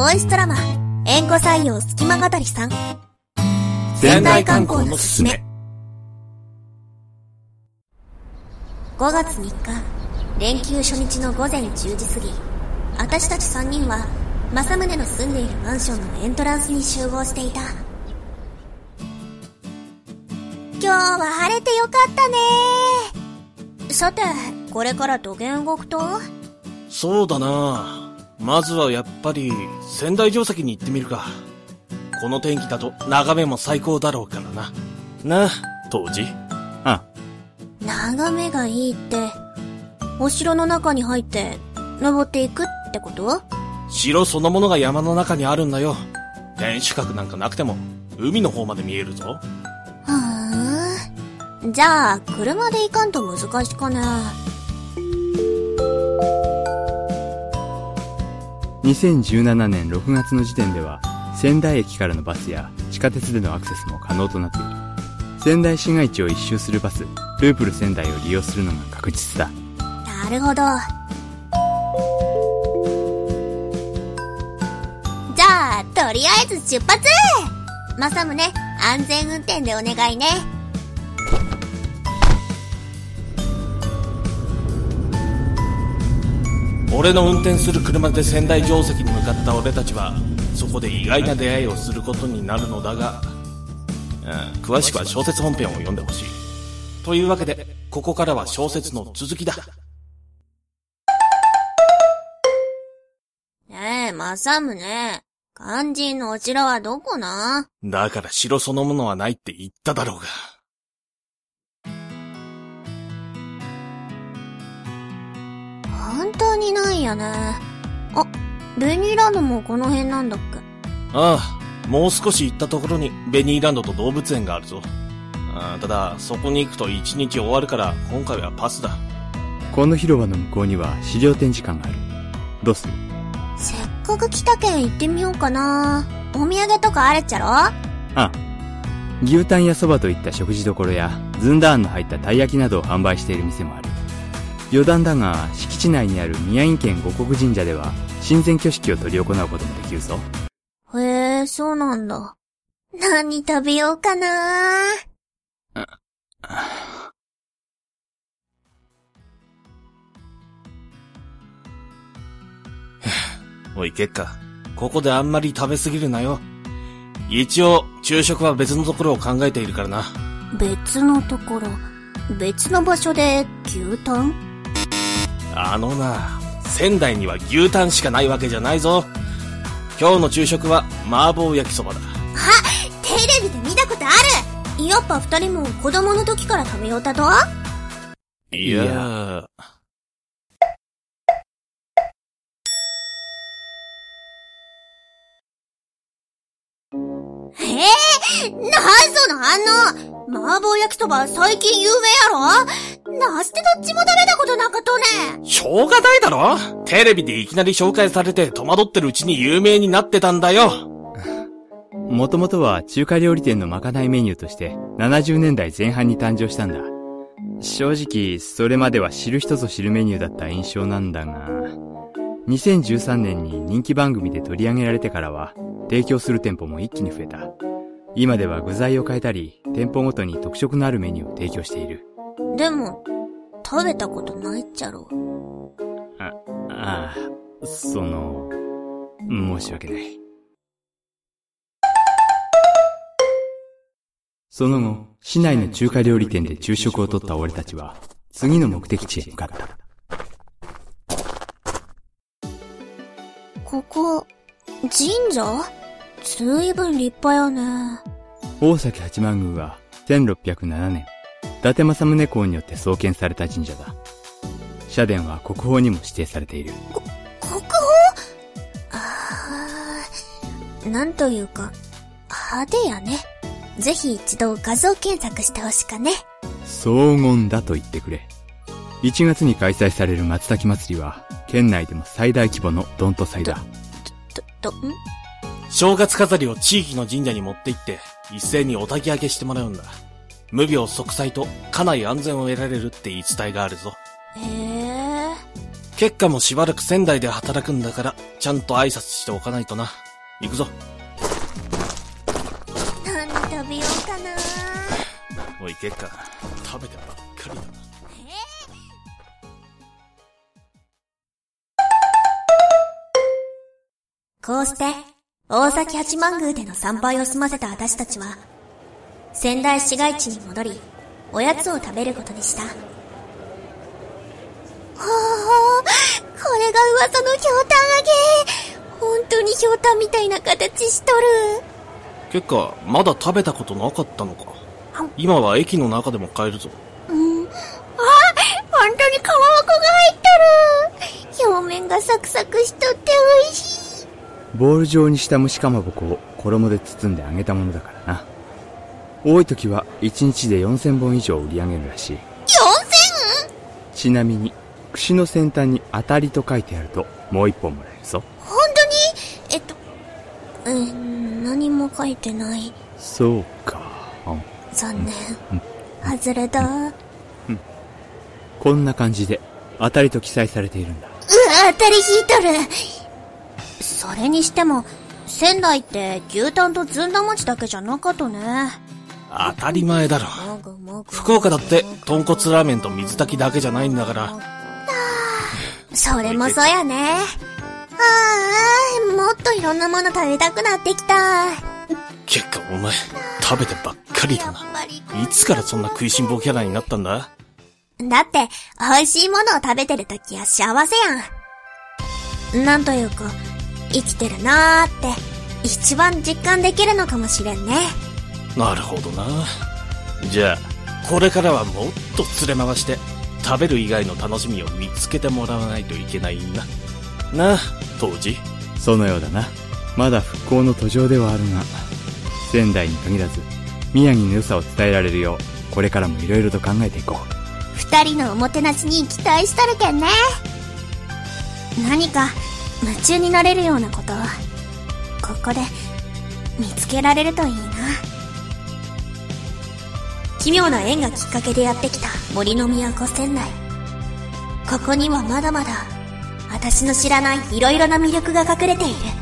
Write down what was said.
ボイスドラマ、縁故採用隙間語りさん。仙台観光のすすめ。5月3日、連休初日の午前10時過ぎ、私たち3人は、正宗の住んでいるマンションのエントランスに集合していた。今日は晴れてよかったねさて、これからどげん動くと？そうだなまずはやっぱり、仙台城跡に行ってみるか。この天気だと眺めも最高だろうからな。なあ、当時？あ、眺めがいいって、お城の中に入って、登っていくってこと？城そのものが山の中にあるんだよ。天守閣なんかなくても、海の方まで見えるぞ。ふーん。じゃあ、車で行かんと難しかね。2017年6月の時点では、仙台駅からのバスや地下鉄でのアクセスも可能となっている。仙台市街地を一周するバス、ループル仙台を利用するのが確実だ。なるほど。じゃあ、とりあえず出発正宗、安全運転でお願いね。俺の運転する車で仙台城跡に向かった俺たちは、そこで意外な出会いをすることになるのだが、うん、詳しくは小説本編を読んでほしい。というわけで、ここからは小説の続きだ。ねえ、正宗。肝心のお城はどこな？だから城そのものはないって言っただろうが。本当にないやね。あ、ベニーランドもこの辺なんだっけ？ああ、もう少し行ったところにベニーランドと動物園があるぞ。ああただ、そこに行くと一日終わるから、今回はパスだ。この広場の向こうには資料展示館がある。どうする？せっかく来たけん行ってみようかな。お土産とかあるっちゃろ？あ、牛タンやそばといった食事処や、ずんだあんの入ったたい焼きなどを販売している店もある。余談だが、敷地内にある宮城県五国神社では、神前挙式を執り行うこともできるぞ。へえ、そうなんだ。何食べようかな。おい、結果、ここであんまり食べすぎるなよ。一応、昼食は別のところを考えているからな。別のところ、別の場所で牛タン？あのな、仙台には牛タンしかないわけじゃないぞ。今日の昼食は麻婆焼きそばだ。テレビで見たことある。やっぱ二人も子供の時から食べようたと？いや。ー、ええなんその反応麻婆焼きそば最近有名やろ？なしてどっちも食べたことなかとねしょうがないだろ？テレビでいきなり紹介されて戸惑ってるうちに有名になってたんだよ。もともとは中華料理店のまかないメニューとして70年代前半に誕生したんだ。正直、それまでは知る人ぞ知るメニューだった印象なんだが、2013年に人気番組で取り上げられてからは、提供する店舗も一気に増えた。今では具材を変えたり、店舗ごとに特色のあるメニューを提供している。でも、食べたことないっちゃろ。ああ、その、申し訳ない。その後、市内の中華料理店で昼食をとった俺たちは、次の目的地へ向かった。ここ、神社？ずいぶん立派やね。大崎八幡宮は、1607年、伊達政宗公によって創建された神社だ。社殿は国宝にも指定されている。国宝？あー、なんというか、派手やね。ぜひ一度画像検索してほしかね。荘厳だと言ってくれ。1月に開催される松崎祭りは、県内でも最大規模のドント祭だ。と、と、ん？正月飾りを地域の神社に持って行って、一斉にお焚き上げしてもらうんだ。無病息災と家内安全を得られるって言い伝えがあるぞ。へえ。結果もしばらく仙台で働くんだから、ちゃんと挨拶しておかないとな。行くぞ。何食べようかなおい、結果、食べてばっかりだな。こうして、大崎八幡宮での参拝を済ませた私たちは、仙台市街地に戻り、おやつを食べることにした。はあ、これが噂のひょうたん揚げ。本当にひょうたんみたいな形しとる。結果、まだ食べたことなかったのか。今は駅の中でも買えるぞ。うん。あ、本当にかまぼこが入っとる。表面がサクサクしとって美味しい。ボール状にした蒸しかまぼこを衣で包んで揚げたものだからな。多い時は1日で4000本以上売り上げるらしい。4000? ちなみに、串の先端に当たりと書いてあるともう一本もらえるぞ。本当に？えっと、うん、何も書いてない。そうか。うん残念。外れだ。うわ、こんな感じで当たりと記載されているんだ。当たり引いとる。それにしても、仙台って牛タンとずんだ餅だけじゃなかったね。当たり前だろ。福岡だって、豚骨ラーメンと水炊きだけじゃないんだから。それもそうやね。ああ、もっといろんなもの食べたくなってきた。結果お前、食べてばっかりだな。いつからそんな食いしん坊キャラになったんだ？だって、美味しいものを食べてるときは幸せやん。なんというか、生きてるなーって、一番実感できるのかもしれんね。なるほどな。じゃあ、これからはもっと連れ回して、食べる以外の楽しみを見つけてもらわないといけないな。なあ、当時。そのようだな。まだ復興の途上ではあるが、仙台に限らず、宮城の良さを伝えられるよう、これからも色々と考えていこう。二人のおもてなしに期待しとるけんね。何か、夢中になれるようなことを、ここで、見つけられるといいな。奇妙な縁がきっかけでやってきた森の都仙台。ここにはまだまだ、私の知らない色々な魅力が隠れている。